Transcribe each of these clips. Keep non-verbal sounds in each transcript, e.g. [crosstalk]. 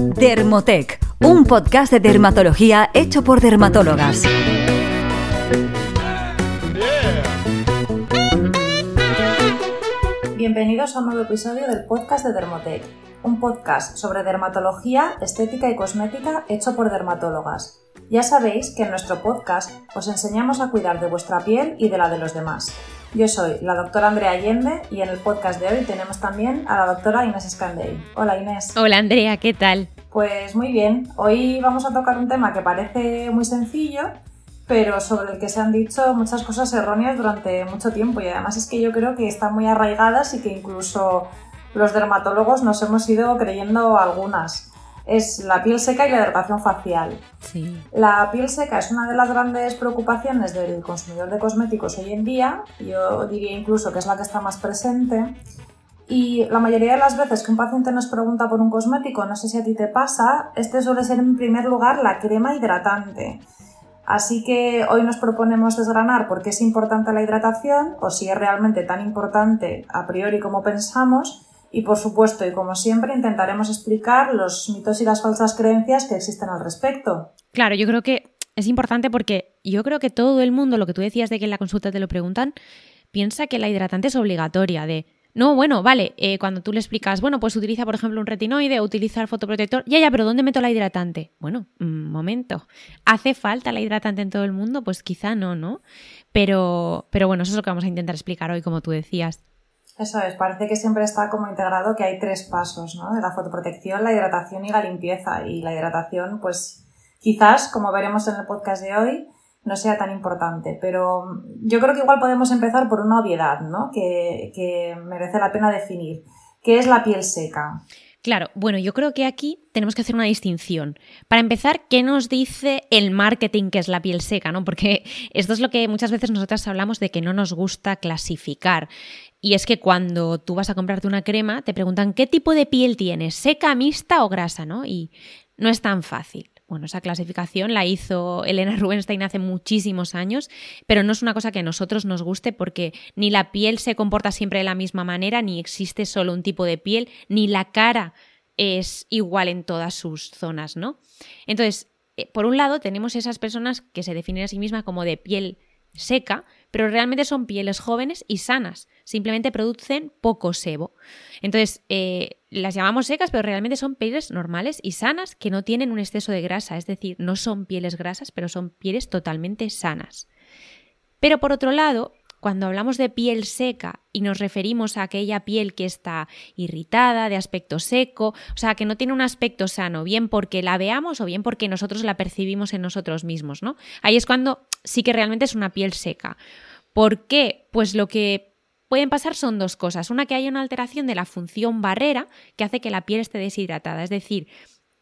Dermotec, un podcast de dermatología hecho por dermatólogas. Bienvenidos a un nuevo episodio del podcast de Dermotec, un podcast sobre dermatología, estética y cosmética hecho por dermatólogas. Ya sabéis que en nuestro podcast os enseñamos a cuidar de vuestra piel y de la de los demás. Yo soy la doctora Andrea Allende y en el podcast de hoy tenemos también a la doctora Inés Escandey. Hola Inés. Hola Andrea, ¿qué tal? Pues muy bien, hoy vamos a tocar un tema que parece muy sencillo, pero sobre el que se han dicho muchas cosas erróneas durante mucho tiempo y además es que yo creo que están muy arraigadas y que incluso los dermatólogos nos hemos ido creyendo algunas es la piel seca y la hidratación facial. Sí. La piel seca es una de las grandes preocupaciones del consumidor de cosméticos hoy en día, yo diría incluso que es la que está más presente. Y la mayoría de las veces que un paciente nos pregunta por un cosmético, no sé si a ti te pasa, este suele ser en primer lugar la crema hidratante. Así que hoy nos proponemos desgranar por qué es importante la hidratación o si es realmente tan importante a priori como pensamos y por supuesto, y como siempre, intentaremos explicar los mitos y las falsas creencias que existen al respecto. Claro, yo creo que es importante porque yo creo que todo el mundo, lo que tú decías de que en la consulta te lo preguntan, piensa que la hidratante es obligatoria, de no, bueno, vale, eh, cuando tú le explicas, bueno, pues utiliza, por ejemplo, un retinoide o utiliza el fotoprotector, ya, ya, pero ¿dónde meto la hidratante? Bueno, un momento. ¿Hace falta la hidratante en todo el mundo? Pues quizá no, ¿no? Pero, pero bueno, eso es lo que vamos a intentar explicar hoy, como tú decías. Eso es, parece que siempre está como integrado que hay tres pasos, ¿no? De la fotoprotección, la hidratación y la limpieza. Y la hidratación, pues quizás, como veremos en el podcast de hoy, no sea tan importante. Pero yo creo que igual podemos empezar por una obviedad, ¿no? Que, que merece la pena definir. ¿Qué es la piel seca? Claro, bueno, yo creo que aquí tenemos que hacer una distinción. Para empezar, ¿qué nos dice el marketing que es la piel seca? ¿no? Porque esto es lo que muchas veces nosotras hablamos de que no nos gusta clasificar. Y es que cuando tú vas a comprarte una crema, te preguntan qué tipo de piel tienes, seca, mixta o grasa, ¿no? Y no es tan fácil. Bueno, esa clasificación la hizo Elena [laughs] Rubinstein hace muchísimos años, pero no es una cosa que a nosotros nos guste porque ni la piel se comporta siempre de la misma manera, ni existe solo un tipo de piel, ni la cara es igual en todas sus zonas, ¿no? Entonces, eh, por un lado, tenemos esas personas que se definen a sí mismas como de piel seca, pero realmente son pieles jóvenes y sanas, simplemente producen poco sebo. Entonces, eh, las llamamos secas, pero realmente son pieles normales y sanas que no tienen un exceso de grasa, es decir, no son pieles grasas, pero son pieles totalmente sanas. Pero por otro lado, cuando hablamos de piel seca y nos referimos a aquella piel que está irritada, de aspecto seco, o sea, que no tiene un aspecto sano, bien porque la veamos o bien porque nosotros la percibimos en nosotros mismos, ¿no? Ahí es cuando sí que realmente es una piel seca. ¿Por qué? Pues lo que pueden pasar son dos cosas. Una, que haya una alteración de la función barrera que hace que la piel esté deshidratada, es decir,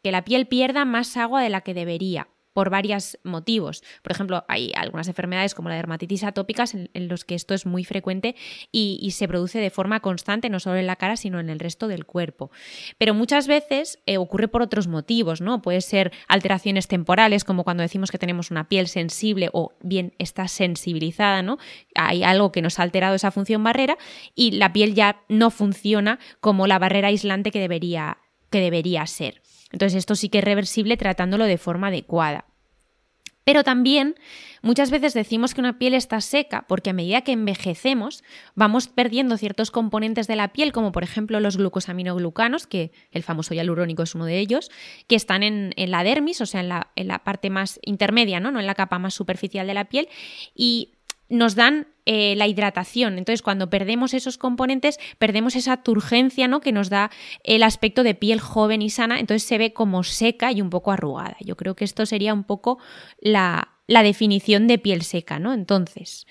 que la piel pierda más agua de la que debería por varios motivos. Por ejemplo, hay algunas enfermedades como la dermatitis atópicas en, los que esto es muy frecuente y, se produce de forma constante, no solo en la cara, sino en el resto del cuerpo. Pero muchas veces eh, ocurre por otros motivos, ¿no? Puede ser alteraciones temporales, como cuando decimos que tenemos una piel sensible o bien está sensibilizada, ¿no? Hay algo que nos ha alterado esa función barrera y la piel ya no funciona como la barrera aislante que debería, que debería ser. Entonces esto sí que es reversible tratándolo de forma adecuada. Pero también muchas veces decimos que una piel está seca porque a medida que envejecemos vamos perdiendo ciertos componentes de la piel, como por ejemplo los glucosaminoglucanos, que el famoso hialurónico es uno de ellos, que están en, la dermis, o sea, en la, en la, parte más intermedia, ¿no? no en la capa más superficial de la piel, y nos dan eh, la hidratación. Entonces, cuando perdemos esos componentes, perdemos esa turgencia ¿no? que nos da el aspecto de piel joven y sana, entonces se ve como seca y un poco arrugada. Yo creo que esto sería un poco la, definición de piel seca, ¿no? Entonces,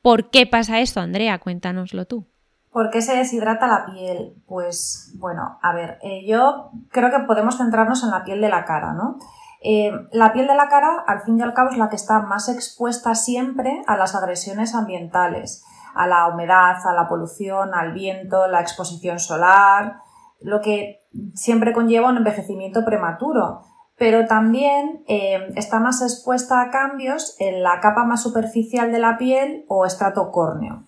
¿por qué pasa esto, Andrea? Cuéntanoslo tú. ¿Por qué se deshidrata la piel? Pues bueno, a ver, eh, yo creo que podemos centrarnos en la piel de la cara, ¿no? Eh, la piel de la cara, al fin y al cabo, es la que está más expuesta siempre a las agresiones ambientales, a la humedad, a la polución, al viento, la exposición solar, lo que siempre conlleva un envejecimiento prematuro. Pero también eh, está más expuesta a cambios en la capa más superficial de la piel o estrato córneo.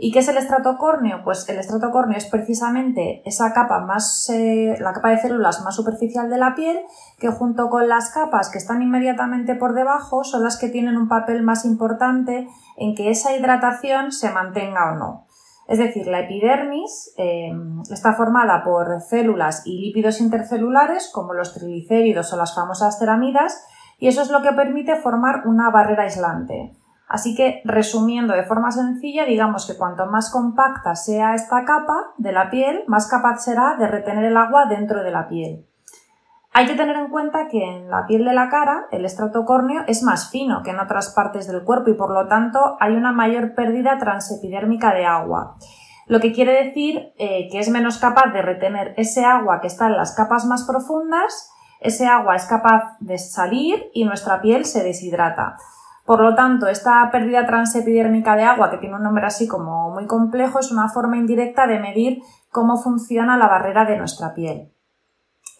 ¿Y qué es el estrato córneo? Pues el estrato córneo es precisamente esa capa más, eh, la capa de células más superficial de la piel, que junto con las capas que están inmediatamente por debajo son las que tienen un papel más importante en que esa hidratación se mantenga o no. Es decir, la epidermis eh, está formada por células y lípidos intercelulares como los triglicéridos o las famosas ceramidas y eso es lo que permite formar una barrera aislante. Así que, resumiendo de forma sencilla, digamos que cuanto más compacta sea esta capa de la piel, más capaz será de retener el agua dentro de la piel. Hay que tener en cuenta que en la piel de la cara el estrato córneo es más fino que en otras partes del cuerpo y por lo tanto hay una mayor pérdida transepidérmica de agua. Lo que quiere decir eh, que es menos capaz de retener ese agua que está en las capas más profundas, ese agua es capaz de salir y nuestra piel se deshidrata. Por lo tanto, esta pérdida transepidérmica de agua, que tiene un nombre así como muy complejo, es una forma indirecta de medir cómo funciona la barrera de nuestra piel.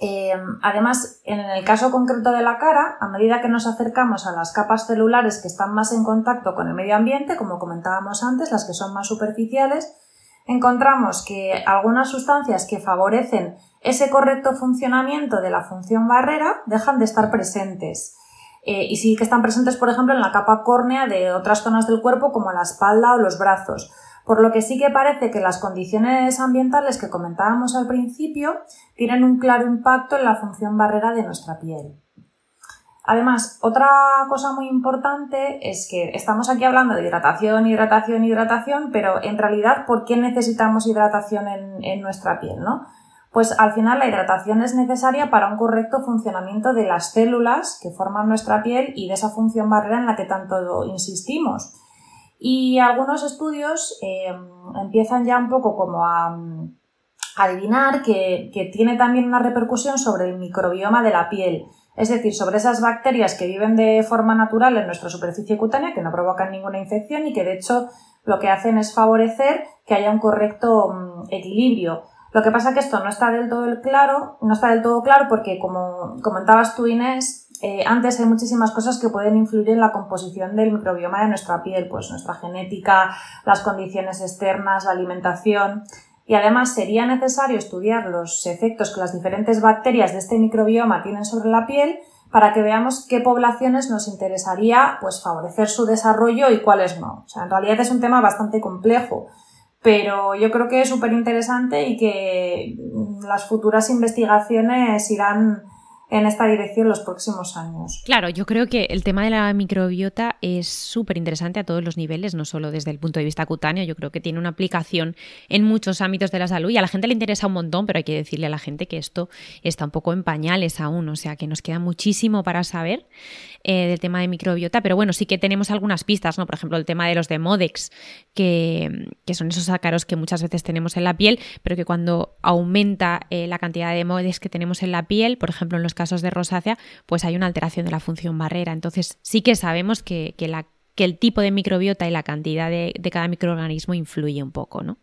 Eh, además, en el caso concreto de la cara, a medida que nos acercamos a las capas celulares que están más en contacto con el medio ambiente, como comentábamos antes, las que son más superficiales, encontramos que algunas sustancias que favorecen ese correcto funcionamiento de la función barrera dejan de estar presentes. Eh, y sí que están presentes, por ejemplo, en la capa córnea de otras zonas del cuerpo como la espalda o los brazos. Por lo que sí que parece que las condiciones ambientales que comentábamos al principio tienen un claro impacto en la función barrera de nuestra piel. Además, otra cosa muy importante es que estamos aquí hablando de hidratación, hidratación, hidratación, pero en realidad, ¿por qué necesitamos hidratación en, en nuestra piel? ¿no? Pues al final la hidratación es necesaria para un correcto funcionamiento de las células que forman nuestra piel y de esa función barrera en la que tanto insistimos. Y algunos estudios eh, empiezan ya un poco como a, adivinar que, que tiene también una repercusión sobre el microbioma de la piel, es decir, sobre esas bacterias que viven de forma natural en nuestra superficie cutánea, que no provocan ninguna infección y que de hecho lo que hacen es favorecer que haya un correcto mm, equilibrio lo que pasa es que esto no está del todo claro, no está del todo claro porque como comentabas tú Inés, eh, antes hay muchísimas cosas que pueden influir en la composición del microbioma de nuestra piel, pues nuestra genética, las condiciones externas, la alimentación. Y además sería necesario estudiar los efectos que las diferentes bacterias de este microbioma tienen sobre la piel para que veamos qué poblaciones nos interesaría pues favorecer su desarrollo y cuáles no. O sea, en realidad es un tema bastante complejo pero yo creo que es súper interesante y que las futuras investigaciones irán en esta dirección los próximos años. Claro, yo creo que el tema de la microbiota es súper interesante a todos los niveles, no solo desde el punto de vista cutáneo, yo creo que tiene una aplicación en muchos ámbitos de la salud y a la gente le interesa un montón, pero hay que decirle a la gente que esto está un poco en pañales aún, o sea que nos queda muchísimo para saber eh, del tema de microbiota, pero bueno, sí que tenemos algunas pistas, ¿no? Por ejemplo, el tema de los demodex, que, que son esos ácaros que muchas veces tenemos en la piel, pero que cuando aumenta eh, la cantidad de demodex que tenemos en la piel, por ejemplo, en los casos de rosácea, pues hay una alteración de la función barrera. Entonces sí que sabemos que, que el tipo de microbiota y la cantidad de, de cada microorganismo influye un poco, ¿no?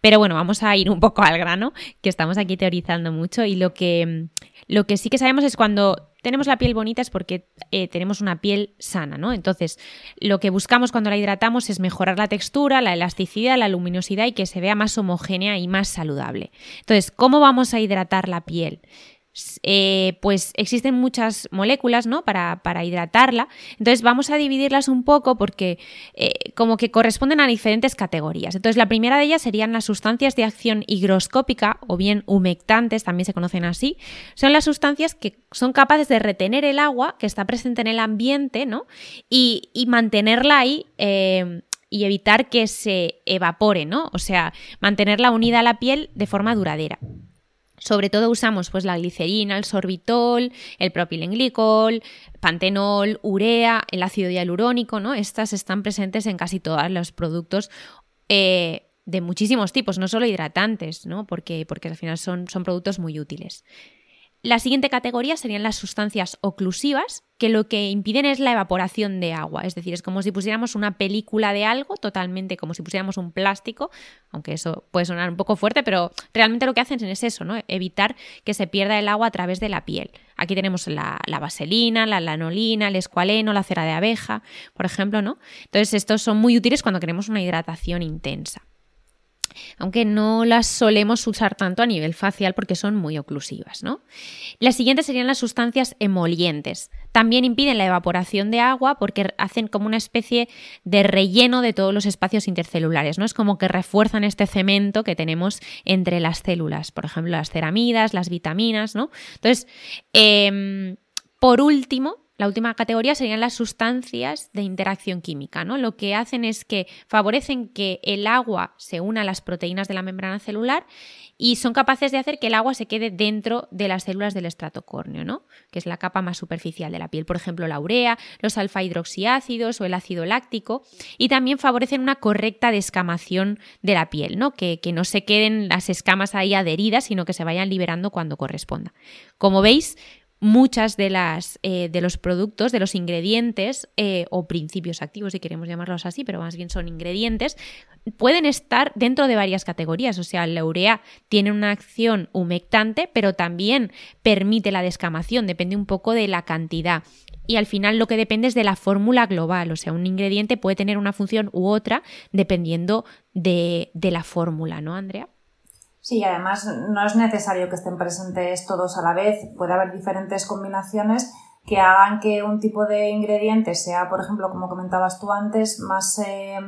Pero bueno, vamos a ir un poco al grano, que estamos aquí teorizando mucho y lo que, lo que sí que sabemos es cuando tenemos la piel bonita es porque eh, tenemos una piel sana, ¿no? Entonces, lo que buscamos cuando la hidratamos es mejorar la textura, la elasticidad, la luminosidad y que se vea más homogénea y más saludable. Entonces, ¿cómo vamos a hidratar la piel? Eh, pues existen muchas moléculas ¿no? para, hidratarla. Entonces vamos a dividirlas un poco porque eh, como que corresponden a diferentes categorías. Entonces la primera de ellas serían las sustancias de acción higroscópica o bien humectantes, también se conocen así. Son las sustancias que son capaces de retener el agua que está presente en el ambiente ¿no? y, mantenerla ahí. Eh, y evitar que se evapore, ¿no? O sea, mantenerla unida a la piel de forma duradera. Sobre todo usamos pues, la glicerina, el sorbitol, el propilenglicol, pantenol, urea, el ácido hialurónico, ¿no? Estas están presentes en casi todos los productos eh, de muchísimos tipos, no solo hidratantes, ¿no? Porque, porque al final son, son productos muy útiles. La siguiente categoría serían las sustancias oclusivas, que lo que impiden es la evaporación de agua. Es decir, es como si pusiéramos una película de algo, totalmente como si pusiéramos un plástico, aunque eso puede sonar un poco fuerte, pero realmente lo que hacen es eso, ¿no? Evitar que se pierda el agua a través de la piel. Aquí tenemos la, vaselina, la lanolina, el escualeno, la cera de abeja, por ejemplo, ¿no? Entonces, estos son muy útiles cuando queremos una hidratación intensa aunque no las solemos usar tanto a nivel facial porque son muy oclusivas. ¿no? Las siguientes serían las sustancias emolientes. También impiden la evaporación de agua porque hacen como una especie de relleno de todos los espacios intercelulares. ¿no? Es como que refuerzan este cemento que tenemos entre las células, por ejemplo, las ceramidas, las vitaminas. ¿no? Entonces, em, por último, la última categoría serían las sustancias de interacción química, ¿no? Lo que hacen es que favorecen que el agua se una a las proteínas de la membrana celular y son capaces de hacer que el agua se quede dentro de las células del estrato córneo, ¿no? Que es la capa más superficial de la piel, por ejemplo, la urea, los alfa hidroxiácidos o el ácido láctico, y también favorecen una correcta descamación de la piel, ¿no? Que, que no se queden las escamas ahí adheridas, sino que se vayan liberando cuando corresponda. Como veis, muchas de las eh, de los productos, de los ingredientes eh, o principios activos, si queremos llamarlos así, pero más bien son ingredientes, pueden estar dentro de varias categorías. O sea, la urea tiene una acción humectante, pero también permite la descamación, depende un poco de la cantidad. Y al final lo que depende es de la fórmula global, o sea, un ingrediente puede tener una función u otra dependiendo de, de la fórmula, ¿no, Andrea? Sí, además no es necesario que estén presentes todos a la vez, puede haber diferentes combinaciones que hagan que un tipo de ingrediente sea, por ejemplo, como comentabas tú antes, más eh,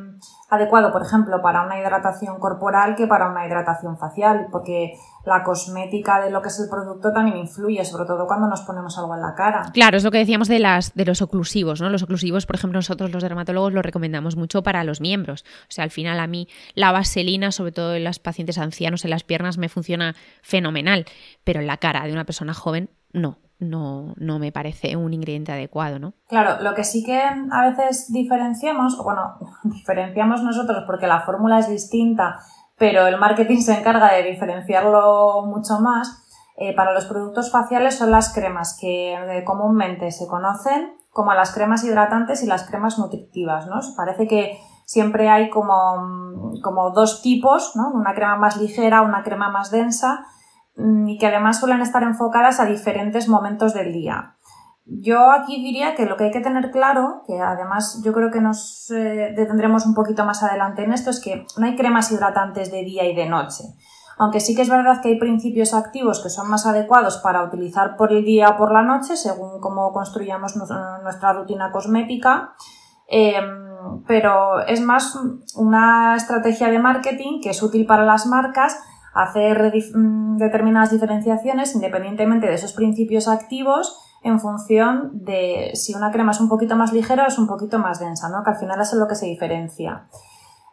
adecuado, por ejemplo, para una hidratación corporal que para una hidratación facial, porque la cosmética de lo que es el producto también influye, sobre todo cuando nos ponemos algo en la cara. Claro, es lo que decíamos de las de los oclusivos, ¿no? Los oclusivos, por ejemplo, nosotros los dermatólogos lo recomendamos mucho para los miembros. O sea, al final a mí la vaselina, sobre todo en los pacientes ancianos en las piernas me funciona fenomenal, pero en la cara de una persona joven no no, no me parece un ingrediente adecuado, ¿no? Claro, lo que sí que a veces diferenciamos, bueno, [laughs] diferenciamos nosotros porque la fórmula es distinta, pero el marketing se encarga de diferenciarlo mucho más. Eh, para los productos faciales son las cremas que eh, comúnmente se conocen como las cremas hidratantes y las cremas nutritivas, ¿no? Parece que siempre hay como, como dos tipos, ¿no? Una crema más ligera, una crema más densa Mm, y que además suelen estar enfocadas a diferentes momentos del día. Yo aquí diría que lo que hay que tener claro, que además yo creo que nos eh, detendremos un poquito más adelante en esto, es que no hay cremas hidratantes de día y de noche. Aunque sí que es verdad que hay principios activos que son más adecuados para utilizar por el día o por la noche, según cómo construyamos nuestra rutina cosmética. Em, pero es más una estrategia de marketing que es útil para las marcas hacer mm, determinadas diferenciaciones independientemente de esos principios activos en función de si una crema es un poquito más ligera o es un poquito más densa, ¿no? que al final es lo que se diferencia.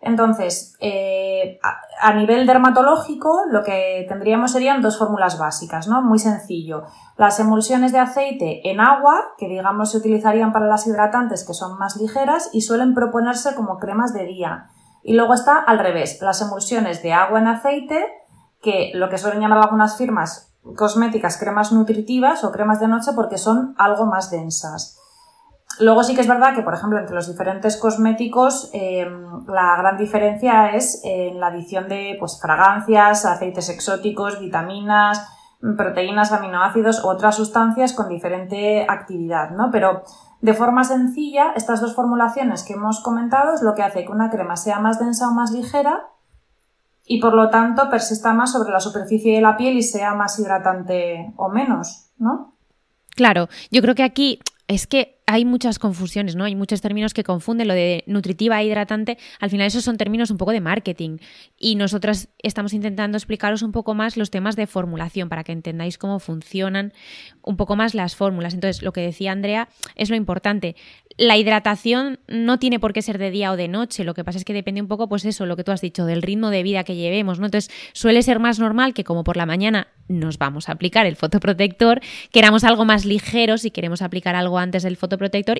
Entonces, eh, a, nivel dermatológico, lo que tendríamos serían dos fórmulas básicas, ¿no? Muy sencillo. Las emulsiones de aceite en agua, que digamos se utilizarían para las hidratantes que son más ligeras y suelen proponerse como cremas de día. Y luego está al revés, las emulsiones de agua en aceite, que lo que suelen llamar algunas firmas cosméticas cremas nutritivas o cremas de noche porque son algo más densas. Luego sí que es verdad que, por ejemplo, entre los diferentes cosméticos eh, la gran diferencia es en la adición de pues, fragancias, aceites exóticos, vitaminas, proteínas, aminoácidos u otras sustancias con diferente actividad, ¿no? Pero de forma sencilla, estas dos formulaciones que hemos comentado es lo que hace que una crema sea más densa o más ligera y por lo tanto persista más sobre la superficie de la piel y sea más hidratante o menos, ¿no? Claro, yo creo que aquí es que hay muchas confusiones, ¿no? Hay muchos términos que confunden lo de nutritiva e hidratante. Al final esos son términos un poco de marketing y nosotras estamos intentando explicaros un poco más los temas de formulación para que entendáis cómo funcionan un poco más las fórmulas. Entonces, lo que decía Andrea es lo importante. La hidratación no tiene por qué ser de día o de noche, lo que pasa es que depende un poco, pues eso, lo que tú has dicho, del ritmo de vida que llevemos, ¿no? Entonces, suele ser más normal que como por la mañana nos vamos a aplicar el fotoprotector, queramos algo más ligero si queremos aplicar algo antes del fotoprotector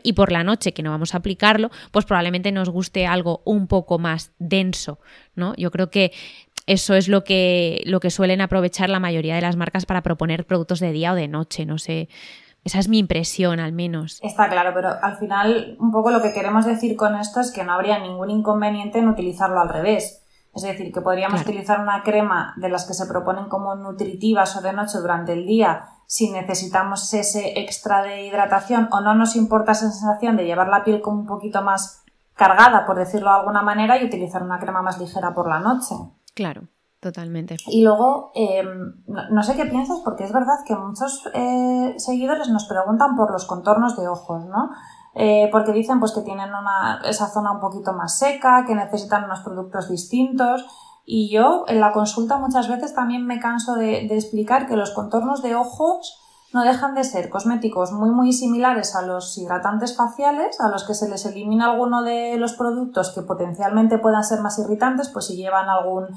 y por la noche que no vamos a aplicarlo, pues probablemente nos guste algo un poco más denso, ¿no? Yo creo que eso es lo que, lo que suelen aprovechar la mayoría de las marcas para proponer productos de día o de noche, no sé. Esa es mi impresión, al menos. Está claro, pero al final un poco lo que queremos decir con esto es que no habría ningún inconveniente en utilizarlo al revés. Es decir, que podríamos utilizar una crema de las que se proponen como nutritivas o de noche durante el día si necesitamos ese extra de hidratación o no nos importa esa sensación de llevar la piel como un poquito más cargada, por decirlo de alguna manera, y utilizar una crema más ligera por la noche. Claro. Totalmente. Y luego, em, no, sé qué piensas, porque es verdad que muchos eh, seguidores nos preguntan por los contornos de ojos, ¿no? Eh, porque dicen pues que tienen una, esa zona un poquito más seca, que necesitan unos productos distintos. Y yo en la consulta muchas veces también me canso de, explicar que los contornos de ojos no dejan de ser cosméticos muy muy similares a los hidratantes faciales, a los que se les elimina alguno de los productos que potencialmente puedan ser más irritantes, pues si llevan algún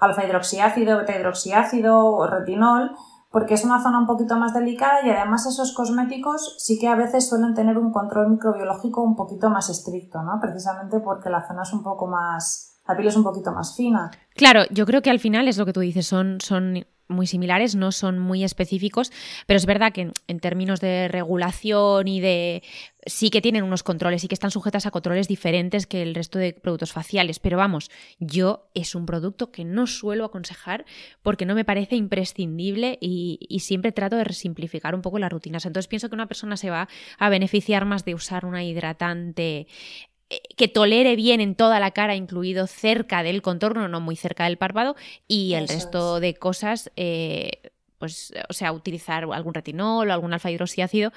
alfa hidroxiácido, beta hidroxiácido o retinol, porque es una zona un poquito más delicada y además esos cosméticos sí que a veces suelen tener un control microbiológico un poquito más estricto, ¿no? Precisamente porque la zona es un poco más, la piel es un poquito más fina. Claro, yo creo que al final es lo que tú dices, son, son muy similares, no son muy específicos, pero es verdad que en, términos de regulación y de... sí que tienen unos controles y que están sujetas a controles diferentes que el resto de productos faciales, pero vamos, yo es un producto que no suelo aconsejar porque no me parece imprescindible y, y siempre trato de simplificar un poco las rutinas. Entonces pienso que una persona se va a beneficiar más de usar una hidratante que tolere bien en toda la cara, incluido cerca del contorno, no muy cerca del párpado, y el resto de cosas, eh, pues, o sea, utilizar algún retinol o algún alfa hidroxiácido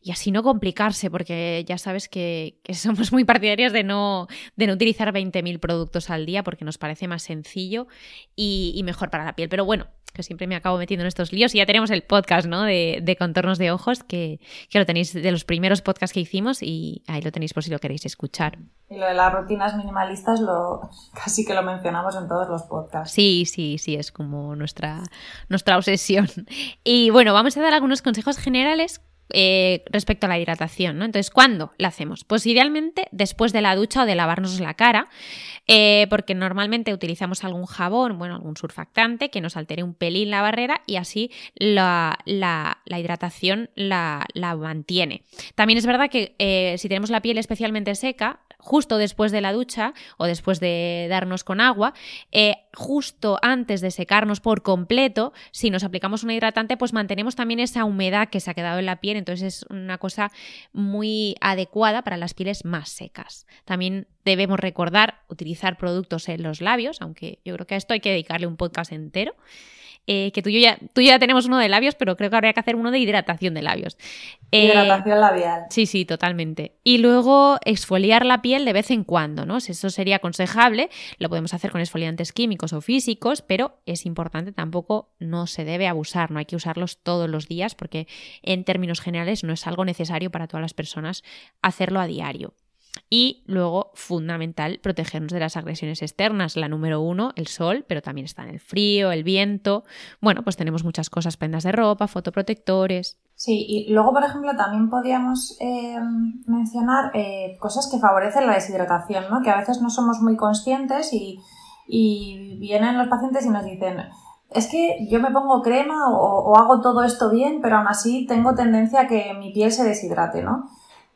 y así no complicarse, porque ya sabes que, [laughs] somos muy partidarios de no, de no utilizar 20.000 productos al día porque nos parece más sencillo y, y mejor para la piel. Pero bueno, que siempre me acabo metiendo en estos líos. Y ya tenemos el podcast, ¿no? De, contornos de ojos, que, lo tenéis de los primeros podcasts que hicimos y ahí lo tenéis por si lo queréis escuchar. Y lo de las rutinas minimalistas lo [laughs] casi que lo mencionamos en todos los podcasts. Sí, sí, sí, es como nuestra, nuestra obsesión. Y bueno, vamos a dar algunos consejos generales eh, respecto a la hidratación, ¿no? Entonces, ¿cuándo la hacemos? Pues idealmente después de la ducha o de lavarnos la cara, eh, porque normalmente utilizamos algún jabón, bueno, algún surfactante que nos altere un pelín la barrera y así la, hidratación la, mantiene. También es verdad que eh, si tenemos la piel especialmente seca, justo después de la ducha o después de darnos con agua, eh, justo antes de secarnos por completo, si nos aplicamos un hidratante, pues mantenemos también esa humedad que se ha quedado en la piel, entonces es una cosa muy adecuada para las pieles más secas. También debemos recordar utilizar productos en los labios, aunque yo creo que a esto hay que dedicarle un podcast entero. Eh, que tú y, yo ya, tú ya tenemos uno de labios, pero creo que habría que hacer uno de hidratación de labios. Eh, hidratación labial. Sí, sí, totalmente. Y luego exfoliar la piel de vez en cuando, ¿no? Eso sería aconsejable. Lo podemos hacer con exfoliantes químicos o físicos, pero es importante tampoco, no se debe abusar, no hay que usarlos todos los días porque en términos generales no es algo necesario para todas las personas hacerlo a diario. Y luego, fundamental, protegernos de las agresiones externas. La número uno, el sol, pero también están el frío, el viento. Bueno, pues tenemos muchas cosas, prendas de ropa, fotoprotectores. Sí, y luego, por ejemplo, también podríamos eh, mencionar eh, cosas que favorecen la deshidratación, ¿no? Que a veces no somos muy conscientes y, vienen los pacientes y nos dicen, es que yo me pongo crema o, o, hago todo esto bien, pero aún así tengo tendencia a que mi piel se deshidrate, ¿no?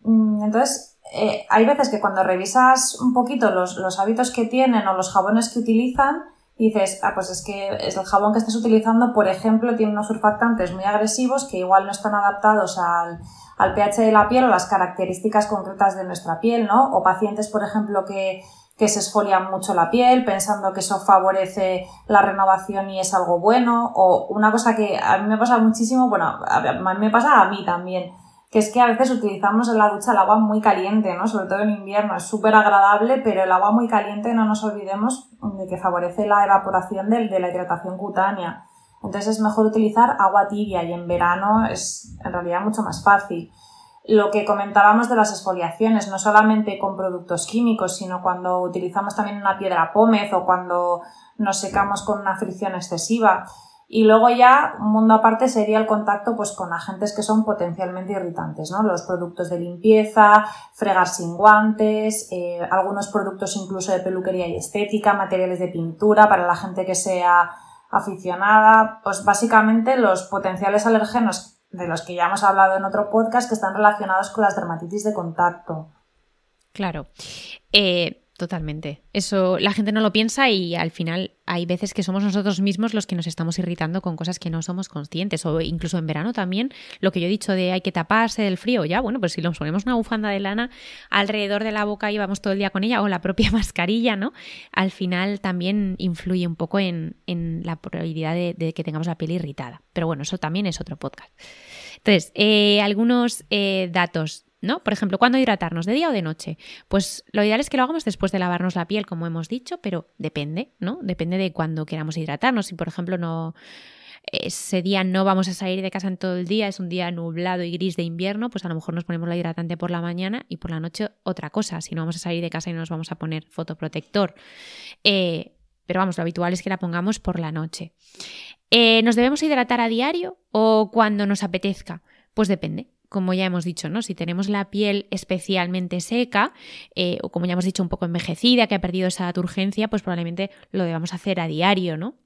Mm, entonces, eh, hay veces que cuando revisas un poquito los, los, hábitos que tienen o los jabones que utilizan, dices, ah, pues es que el jabón que estás utilizando, por ejemplo, tiene unos surfactantes muy agresivos que igual no están adaptados al, al pH de la piel o las características concretas de nuestra piel, ¿no? O pacientes, por ejemplo, que, que se esfolian mucho la piel pensando que eso favorece la renovación y es algo bueno. O una cosa que a mí me pasa muchísimo, bueno, me pasa a mí también que es que a veces utilizamos en la ducha el agua muy caliente, ¿no? Sobre todo en invierno, es súper agradable, pero el agua muy caliente no nos olvidemos de que favorece la evaporación de, de la hidratación cutánea. Entonces es mejor utilizar agua tibia y en verano es en realidad mucho más fácil. Lo que comentábamos de las exfoliaciones, no solamente con productos químicos, sino cuando utilizamos también una piedra pómez o cuando nos secamos con una fricción excesiva Y luego ya, un mundo aparte sería el contacto pues, con agentes que son potencialmente irritantes, ¿no? Los productos de limpieza, fregar sin guantes, eh, algunos productos incluso de peluquería y estética, materiales de pintura para la gente que sea aficionada, pues básicamente los potenciales alérgenos de los que ya hemos hablado en otro podcast que están relacionados con las dermatitis de contacto. Claro. Eh, Totalmente. Eso la gente no lo piensa y al final hay veces que somos nosotros mismos los que nos estamos irritando con cosas que no somos conscientes. O incluso en verano también, lo que yo he dicho de hay que taparse del frío, ya, bueno, pues si nos ponemos una bufanda de lana alrededor de la boca y vamos todo el día con ella, o la propia [laughs] mascarilla, ¿no? Al final también influye un poco en, la probabilidad de, que tengamos la piel irritada. Pero bueno, eso también es otro podcast. Entonces, eh, algunos eh, datos ¿no? Por ejemplo, ¿cuándo hidratarnos? ¿De día o de noche? Pues lo ideal es que lo hagamos después de lavarnos la piel, como hemos dicho, pero depende, ¿no? Depende de cuándo queramos hidratarnos. Si, por ejemplo, no ese día no vamos a salir de casa en todo el día, es un día nublado y gris de invierno, pues a lo mejor nos ponemos la hidratante por la mañana y por la noche otra cosa. Si no vamos a salir de casa y no nos vamos a poner fotoprotector. Eh, pero vamos, lo habitual es que la pongamos por la noche. Eh, ¿Nos debemos hidratar a diario o cuando nos apetezca? Pues depende como ya hemos dicho, ¿no? Si tenemos la piel especialmente seca, eh, o como ya hemos dicho, un poco envejecida, que ha perdido esa turgencia, pues probablemente lo debamos hacer a diario, ¿no?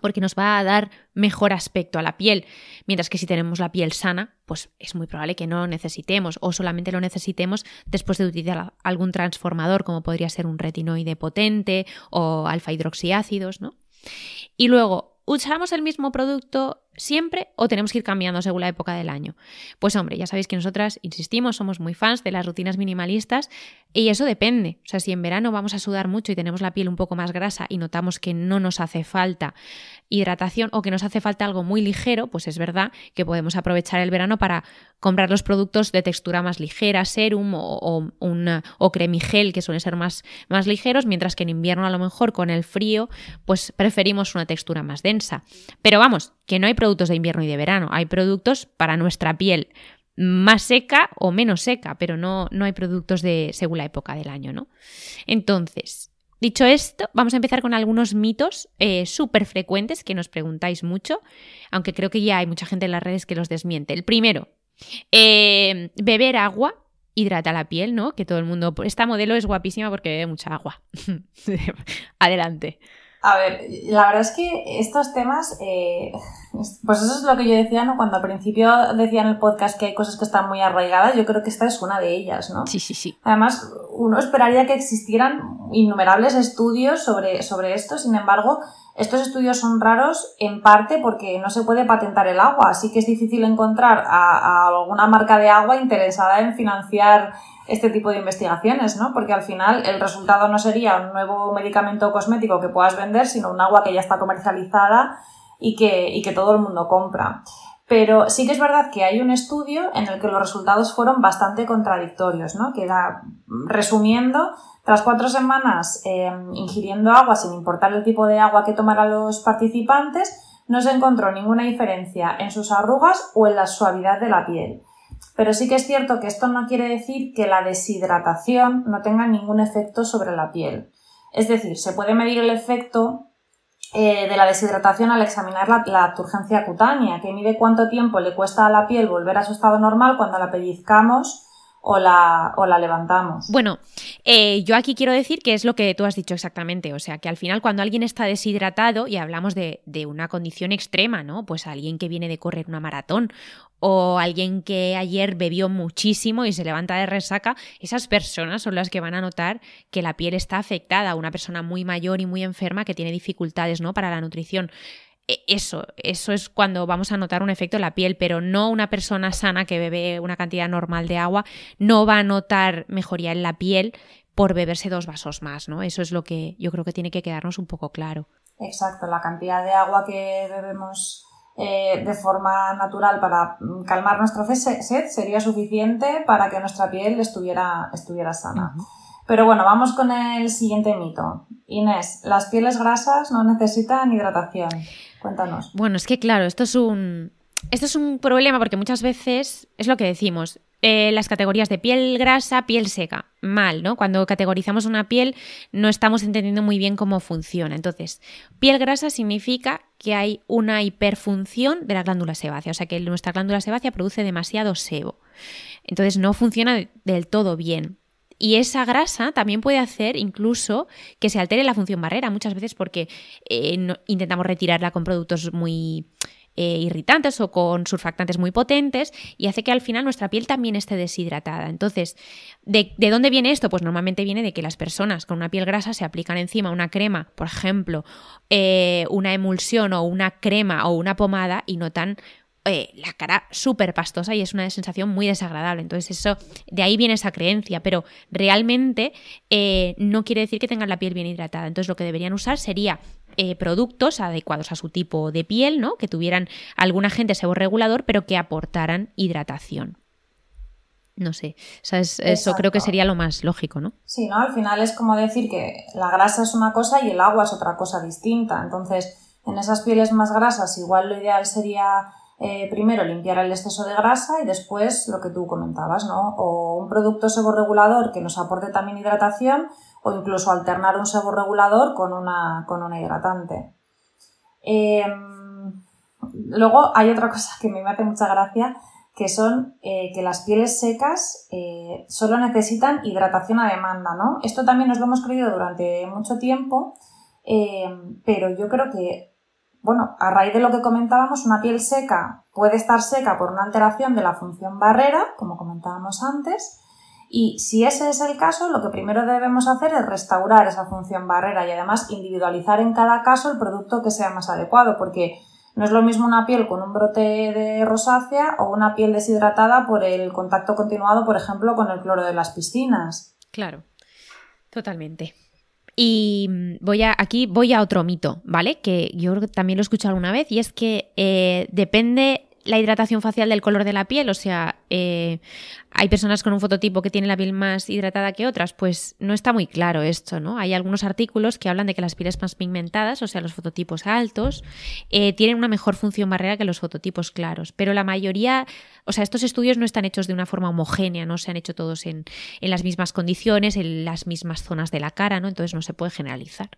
Porque nos va a dar mejor aspecto a la piel. Mientras que si tenemos la piel sana, pues es muy probable que no lo necesitemos o solamente lo necesitemos después de utilizar algún transformador, como podría ser un retinoide potente o alfa hidroxiácidos, ¿no? Y luego, ¿usamos el mismo producto siempre o tenemos que ir cambiando según la época del año? Pues hombre, ya sabéis que nosotras, insistimos, somos muy fans de las rutinas minimalistas y eso depende. O sea, si en verano vamos a sudar mucho y tenemos la piel un poco más grasa y notamos que no nos hace falta hidratación o que nos hace falta algo muy ligero, pues es verdad que podemos aprovechar el verano para comprar los productos de textura más ligera, serum o, una, o cremigel, que suelen ser más, más ligeros, mientras que en invierno a lo mejor con el frío, pues preferimos una textura más densa. Pero vamos, que no hay productos de invierno y de verano, hay productos para nuestra piel más seca o menos seca, pero no, no hay productos de según la época del año, ¿no? Entonces, dicho esto, vamos a empezar con algunos mitos eh, súper frecuentes que nos preguntáis mucho, aunque creo que ya hay mucha gente en las redes que los desmiente. El primero, eh, beber agua hidrata la piel, ¿no? Que todo el mundo... Esta modelo es guapísima porque bebe mucha agua. [laughs] Adelante. A ver, la verdad es que estos temas, eh, pues eso es lo que yo decía, ¿no? Cuando al principio decía en el podcast que hay cosas que están muy arraigadas, yo creo que esta es una de ellas, ¿no? Sí, sí, sí. Además, uno esperaría que existieran innumerables estudios sobre, sobre esto, sin embargo, estos estudios son raros en parte porque no se puede patentar el agua, así que es difícil encontrar a alguna marca de agua interesada en financiar este tipo de investigaciones, ¿no? Porque al final el resultado no sería un nuevo medicamento cosmético que puedas vender, sino un agua que ya está comercializada y que, y que todo el mundo compra. Pero sí que es verdad que hay un estudio en el que los resultados fueron bastante contradictorios, ¿no? Que era, resumiendo, tras cuatro semanas eh, ingiriendo agua sin importar el tipo de agua que tomaran los participantes, no se encontró ninguna diferencia en sus arrugas o en la suavidad de la piel. Pero sí que es cierto que esto no quiere decir que la deshidratación no tenga ningún efecto sobre la piel. Es decir, se puede medir el efecto eh, de la deshidratación al examinar la, la, turgencia cutánea, que mide cuánto tiempo le cuesta a la piel volver a su estado normal cuando la pellizcamos o la, o la levantamos. Bueno, eh, yo aquí quiero decir que es lo que tú has dicho exactamente, o sea, que al final cuando alguien está deshidratado y hablamos de, de una condición extrema, ¿no? Pues alguien que viene de correr una maratón o alguien que ayer bebió muchísimo y se levanta de resaca, esas personas son las que van a notar que la piel está afectada, una persona muy mayor y muy enferma que tiene dificultades, ¿no? Para la nutrición. E, eso, eso es cuando vamos a notar un efecto en la piel, pero no una persona sana que bebe una cantidad normal de agua no va a notar mejoría en la piel por beberse dos vasos más, ¿no? Eso es lo que yo creo que tiene que quedarnos un poco claro. Exacto, la cantidad de agua que bebemos eh, de forma natural para calmar nuestra sed sería suficiente para que nuestra piel estuviera, estuviera sana. Pero bueno, vamos con el siguiente mito. Inés, las pieles grasas no necesitan hidratación. Cuéntanos. Bueno, es que claro, esto es un, esto es un problema porque muchas veces es lo que decimos. Eh, las categorías de piel grasa, piel seca. Mal, ¿no? Cuando categorizamos una piel no estamos entendiendo muy bien cómo funciona. Entonces, piel grasa significa que hay una hiperfunción de la glándula sebácea, o sea que nuestra glándula sebácea produce demasiado sebo. Entonces no funciona del todo bien. Y esa grasa también puede hacer incluso que se altere la función barrera, muchas veces porque eh, intentamos retirarla con productos muy eh, irritantes o con surfactantes muy potentes y hace que al final nuestra piel también esté deshidratada. Entonces, ¿de, dónde viene esto? Pues normalmente viene de que las personas con una piel grasa se aplican encima una crema, por ejemplo, eh, una emulsión o una crema o una pomada y notan eh, la cara súper pastosa y es una sensación muy desagradable. Entonces, eso, de ahí viene esa creencia, pero realmente no quiere decir que tengan la piel bien hidratada. Entonces, lo que deberían usar sería eh, productos adecuados a su tipo de piel, ¿no? Que tuvieran algún agente seborregulador, pero que aportaran hidratación. No sé, eso creo que sería lo más lógico, ¿no? Sí, ¿no? Al final es como decir que la grasa es una cosa y el agua es otra cosa distinta. Entonces, en esas pieles más grasas, igual lo ideal sería eh, primero limpiar el exceso de grasa y después lo que tú comentabas, ¿no? O un producto seborregulador que nos aporte también hidratación o incluso alternar un seborregulador con una, con una hidratante. Em, luego hay otra cosa que me hace mucha gracia, que son eh, que las pieles secas eh, solo necesitan hidratación a demanda, ¿no? Esto también nos lo hemos creído durante mucho tiempo, em, pero yo creo que, bueno, a raíz de lo que comentábamos, una piel seca puede estar seca por una alteración de la función barrera, como comentábamos antes, y si ese es el caso, lo que primero debemos hacer es restaurar esa función barrera y además individualizar en cada caso el producto que sea más adecuado, porque no es lo mismo una piel con un brote de rosácea o una piel deshidratada por el contacto continuado, por ejemplo, con el cloro de las piscinas. Claro, totalmente. Y voy a, aquí voy a otro mito, ¿vale? Que yo también lo he escuchado alguna vez y es que eh, depende la hidratación facial del color de la piel, o sea, eh, hay personas con un fototipo que tienen la piel más hidratada que otras, pues no está muy claro esto, ¿no? Hay algunos artículos que hablan de que las pieles más pigmentadas, o sea, los fototipos altos, eh, tienen una mejor función barrera que los fototipos claros, pero la mayoría, o sea, estos estudios no están hechos de una forma homogénea, no se han hecho todos en, en las mismas condiciones, en las mismas zonas de la cara, ¿no? Entonces no se puede generalizar.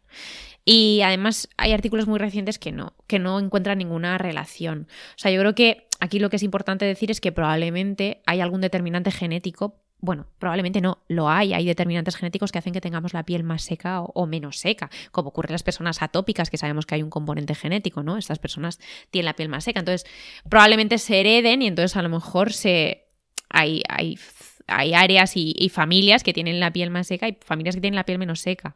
Y además hay artículos muy recientes que no, que no encuentran ninguna relación. O sea, yo creo que aquí lo que es importante decir es que probablemente hay algún determinante genético bueno, probablemente no, lo hay, hay determinantes genéticos que hacen que tengamos la piel más seca o, menos seca, como ocurre en las personas atópicas, que sabemos que hay un componente genético, ¿no? Estas personas tienen la piel más seca, entonces probablemente se hereden y entonces a lo mejor se hay, hay, hay áreas y, familias que tienen la piel más seca y familias que tienen la piel menos seca.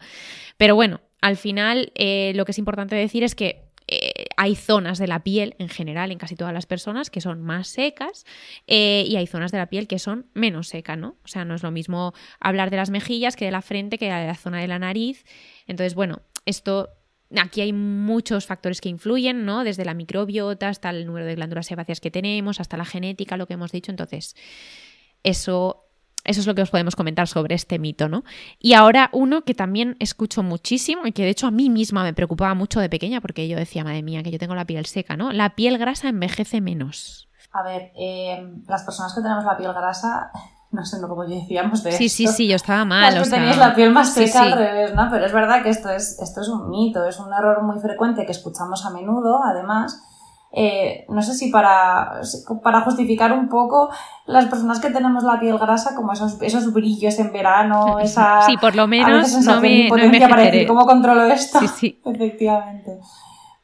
Pero bueno, al final eh, lo que es importante decir es que eh, hay zonas de la piel en general en casi todas las personas que son más secas eh, y hay zonas de la piel que son menos secas, ¿no? O sea, no es lo mismo hablar de las mejillas que de la frente que de la zona de la nariz. Entonces, bueno, esto aquí hay muchos factores que influyen, ¿no? Desde la microbiota hasta el número de glándulas sebáceas que tenemos, hasta la genética, lo que hemos dicho. Entonces, eso eso es lo que os podemos comentar sobre este mito, ¿no? Y ahora uno que también escucho muchísimo y que de hecho a mí misma me preocupaba mucho de pequeña porque yo decía, madre mía, que yo tengo la piel seca, ¿no? La piel grasa envejece menos. A ver, eh, las personas que tenemos la piel grasa, [laughs] no sé lo que decíamos de Sí, sí, sí, yo estaba mal. Las que tenéis la piel más seca al revés, ¿no? Pero es verdad que esto es, esto es un mito, es un error muy frecuente que escuchamos a menudo, además eh, no sé si para, para justificar un poco las personas que tenemos la piel grasa, como esos, esos brillos en verano, [laughs] esa... Sí, por lo menos no me, no para decir cómo controlo esto. Sí, sí. [laughs] Efectivamente.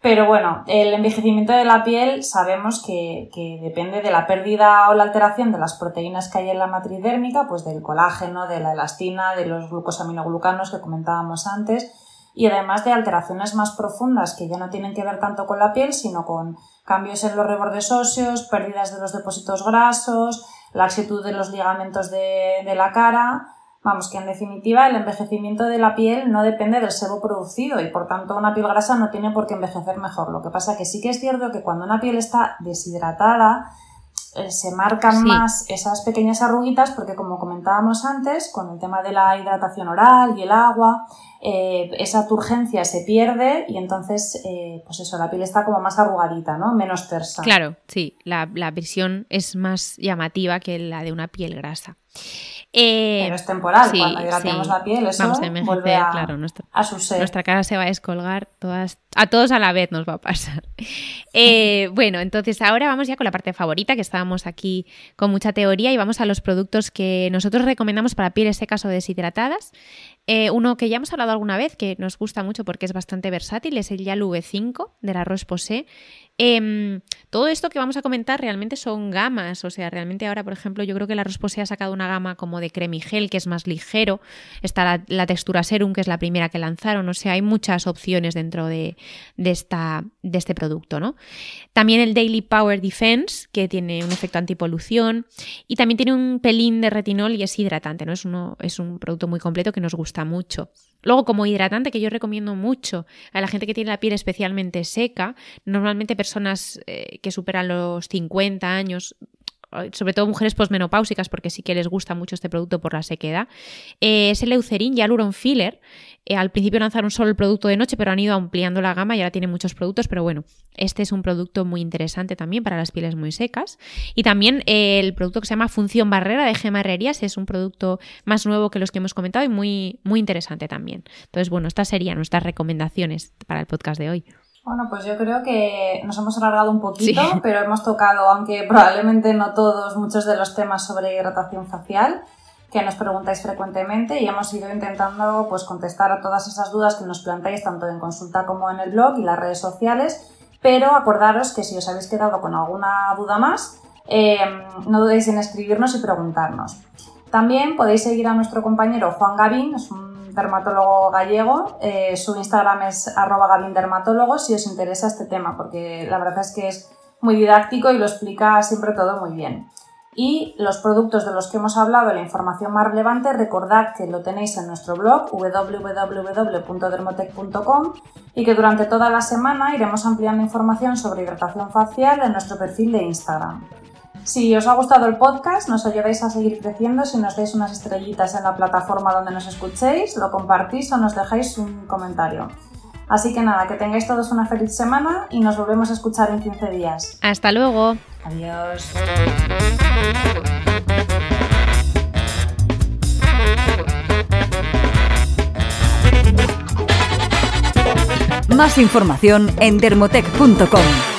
Pero bueno, el envejecimiento de la piel sabemos que, que, depende de la pérdida o la alteración de las proteínas que hay en la matriz dérmica, pues del colágeno, de la elastina, de los glucosaminoglucanos que comentábamos antes, y además de alteraciones más profundas que ya no tienen que ver tanto con la piel, sino con cambios en los rebordes óseos, pérdidas de los depósitos grasos, laxitud de los ligamentos de, la cara. Vamos, que en definitiva el envejecimiento de la piel no depende del sebo producido y por tanto una piel grasa no tiene por qué envejecer mejor. Lo que pasa que sí que es cierto que cuando una piel está deshidratada, se marcan más esas pequeñas arruguitas porque como comentábamos antes, con el tema de la hidratación oral y el agua, eh, esa turgencia se pierde y entonces, eh, pues eso, la piel está como más arrugadita, ¿no? Menos tersa. Claro, sí, la, la visión es más llamativa que la de una piel grasa. Eh, Pero es temporal, cuando hidratemos la piel, eso Vamos a vuelve a, claro, nuestra, a su ser. Nuestra cara se va a descolgar, todas, a todos a la vez nos va a pasar. Eh, bueno, entonces ahora vamos ya con la parte favorita, que estábamos aquí con mucha teoría, y vamos a los productos que nosotros recomendamos para pieles secas o deshidratadas. Eh, uno que ya hemos hablado alguna vez, que nos gusta mucho porque es bastante versátil, es el Yalu V5 de la. Em, todo esto que vamos a comentar realmente son gamas, o sea, realmente ahora, por ejemplo, yo creo que la Roche-Posay ha sacado una gama como de cremigel, que es más ligero, está la, textura serum, que es la primera que lanzaron, o sea, hay muchas opciones dentro de, esta, de este producto, ¿no? También el Daily Power Defense, que tiene un efecto antipolución, y también tiene un pelín de retinol y es hidratante, ¿no? Es, uno, es un producto muy completo que nos gusta mucho. Luego, como hidratante, que yo recomiendo mucho a la gente que tiene la piel especialmente seca, normalmente personas eh, que superan los 50 años, sobre todo mujeres posmenopáusicas, porque sí que les gusta mucho este producto por la sequedad, eh, es el Eucerin Hyaluron Filler. Eh, al principio lanzaron solo el producto de noche, pero han ido ampliando la gama y ahora tiene muchos productos, pero bueno, este es un producto muy interesante también para las pieles muy secas. Y también eh, el producto que se llama Función Barrera de Gema Herrerías es un producto más nuevo que los que hemos comentado y muy, muy interesante también. Entonces, bueno, estas serían nuestras recomendaciones para el podcast de hoy. Bueno, pues yo creo que nos hemos alargado un poquito, pero hemos tocado, aunque probablemente no todos, muchos de los temas sobre hidratación facial que nos preguntáis frecuentemente y hemos ido intentando pues, contestar a todas esas dudas que nos planteáis tanto en consulta como en el blog y las redes sociales, pero acordaros que si os habéis quedado con alguna duda más, eh, no dudéis en escribirnos y preguntarnos. También podéis seguir a nuestro compañero Juan Gavín, es un dermatólogo gallego. Eh, su Instagram es arroba gavindermatólogo si os interesa este tema, porque la verdad es que es muy didáctico y lo explica siempre todo muy bien. Y los productos de los que hemos hablado, la información más relevante, recordad que lo tenéis en nuestro blog www.dermotech.com y que durante toda la semana iremos ampliando información sobre hidratación facial en nuestro perfil de Instagram. Si os ha gustado el podcast, nos ayudáis a seguir creciendo si nos dais unas estrellitas en la plataforma donde nos escuchéis, lo compartís o nos dejáis un comentario. Así que nada, que tengáis todos una feliz semana y nos volvemos a escuchar en 15 días. Hasta luego. Adiós. Más información en dermotech.com.